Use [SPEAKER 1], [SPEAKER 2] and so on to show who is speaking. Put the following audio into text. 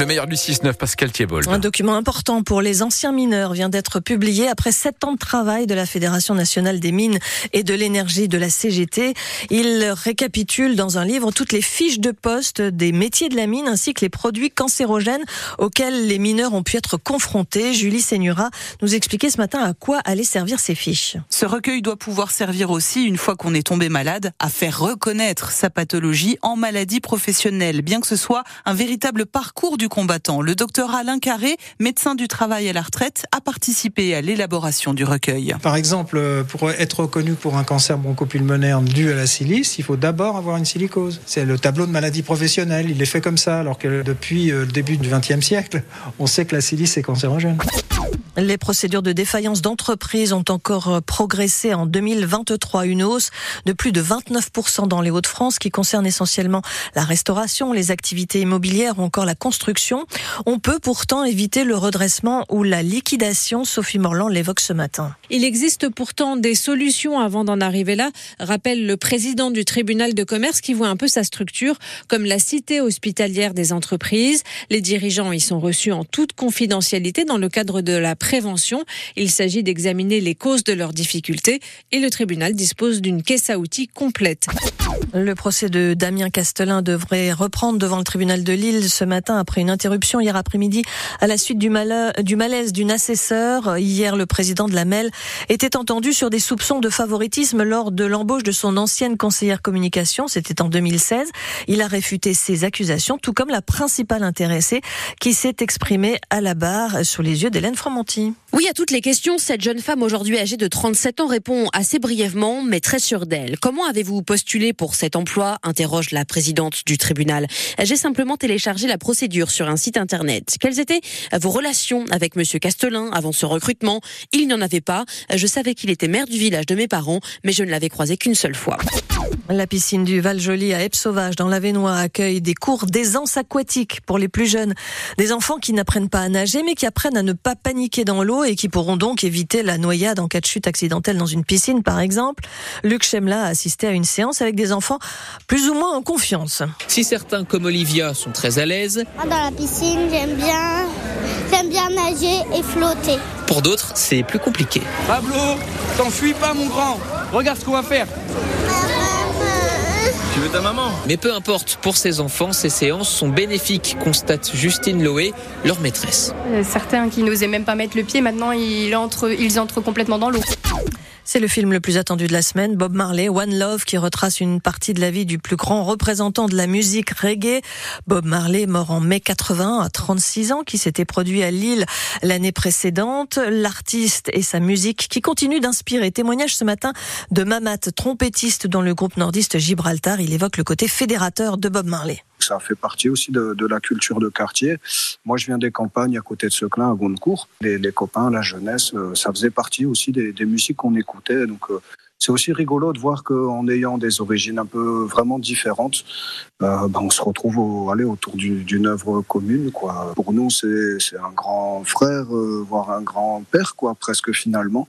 [SPEAKER 1] Le meilleur du 6-9, Pascal Thiebold.
[SPEAKER 2] Un document important pour les anciens mineurs vient d'être publié après sept ans de travail de la Fédération nationale des mines et de l'énergie de la CGT. Il récapitule dans un livre toutes les fiches de poste des métiers de la mine ainsi que les produits cancérogènes auxquels les mineurs ont pu être confrontés. Julie Seigneura nous expliquait ce matin à quoi allaient servir ces fiches.
[SPEAKER 3] Ce recueil doit pouvoir servir aussi, une fois qu'on est tombé malade, à faire reconnaître sa pathologie en maladie professionnelle, bien que ce soit un véritable parcours du combattant. Le docteur Alain Carré, médecin du travail à la retraite, a participé à l'élaboration du recueil.
[SPEAKER 4] Par exemple, pour être reconnu pour un cancer bronchopulmonaire dû à la silice, il faut d'abord avoir une silicose. C'est le tableau de maladie professionnelle, il est fait comme ça, alors que depuis euh, le début du XXe siècle, on sait que la silice est cancérogène.
[SPEAKER 2] Les procédures de défaillance d'entreprise ont encore progressé en 2023, une hausse de plus de 29% dans les Hauts-de-France qui concerne essentiellement la restauration, les activités immobilières ou encore la construction. On peut pourtant éviter le redressement ou la liquidation. Sophie Morland l'évoque ce matin.
[SPEAKER 5] Il existe pourtant des solutions avant d'en arriver là, rappelle le président du tribunal de commerce qui voit un peu sa structure comme la cité hospitalière des entreprises. Les dirigeants y sont reçus en toute confidentialité dans le cadre de la prévention. Il s'agit d'examiner les causes de leurs difficultés et le tribunal dispose d'une caisse à outils complète.
[SPEAKER 2] Le procès de Damien Castelin devrait reprendre devant le tribunal de Lille ce matin après une interruption hier après-midi à la suite du, malaise d'une assesseur. Hier, le président de la MEL était entendu sur des soupçons de favoritisme lors de l'embauche de son ancienne conseillère communication. C'était en 2016. Il a réfuté ces accusations, tout comme la principale intéressée qui s'est exprimée à la barre sous les yeux d'Hélène Fromonti.
[SPEAKER 6] Oui, à toutes les questions, cette jeune femme aujourd'hui âgée de 37 ans répond assez brièvement, mais très sûre d'elle. Comment avez-vous postulé pour cet emploi interroge la présidente du tribunal. J'ai simplement téléchargé la procédure sur un site internet. Quelles étaient vos relations avec monsieur Castelin avant ce recrutement? Il n'y en avait pas. Je savais qu'il était maire du village de mes parents, mais je ne l'avais croisé qu'une seule fois.
[SPEAKER 2] La piscine du Val-Joli à Epes-Sauvage dans l'Avenois accueille des cours d'aisance aquatique pour les plus jeunes. Des enfants qui n'apprennent pas à nager mais qui apprennent à ne pas paniquer dans l'eau et qui pourront donc éviter la noyade en cas de chute accidentelle dans une piscine par exemple. Luc Chemla a assisté à une séance avec des enfants plus ou moins en confiance.
[SPEAKER 7] Si certains comme Olivia sont très à l'aise.
[SPEAKER 8] Dans la piscine j'aime bien, j'aime bien nager et flotter.
[SPEAKER 7] Pour d'autres c'est plus compliqué.
[SPEAKER 9] Pablo, t'enfuis pas mon grand, regarde ce qu'on va faire. Tu veux ta maman?
[SPEAKER 7] Mais peu importe, pour ces enfants, ces séances sont bénéfiques, constate Justine Loé, leur maîtresse.
[SPEAKER 10] Certains qui n'osaient même pas mettre le pied, maintenant ils entrent, ils entrent complètement dans l'eau.
[SPEAKER 2] C'est le film le plus attendu de la semaine, Bob Marley, One Love, qui retrace une partie de la vie du plus grand représentant de la musique reggae. Bob Marley, mort en mai 80 à 36 ans, qui s'était produit à Lille l'année précédente. L'artiste et sa musique qui continue d'inspirer. Témoignage ce matin de Mamat, trompettiste dans le groupe nordiste Gibraltar. Il évoque le côté fédérateur de Bob Marley.
[SPEAKER 11] Ça fait partie aussi de, la culture de quartier. Moi, je viens des campagnes à côté de Seclin, à Goncourt. Les, copains, la jeunesse, ça faisait partie aussi des, musiques qu'on écoutait. Donc, c'est aussi rigolo de voir qu'en ayant des origines un peu vraiment différentes, euh, ben on se retrouve au, allez, autour d'une œuvre commune. Pour nous, c'est un grand frère, euh, voire un grand père, presque finalement.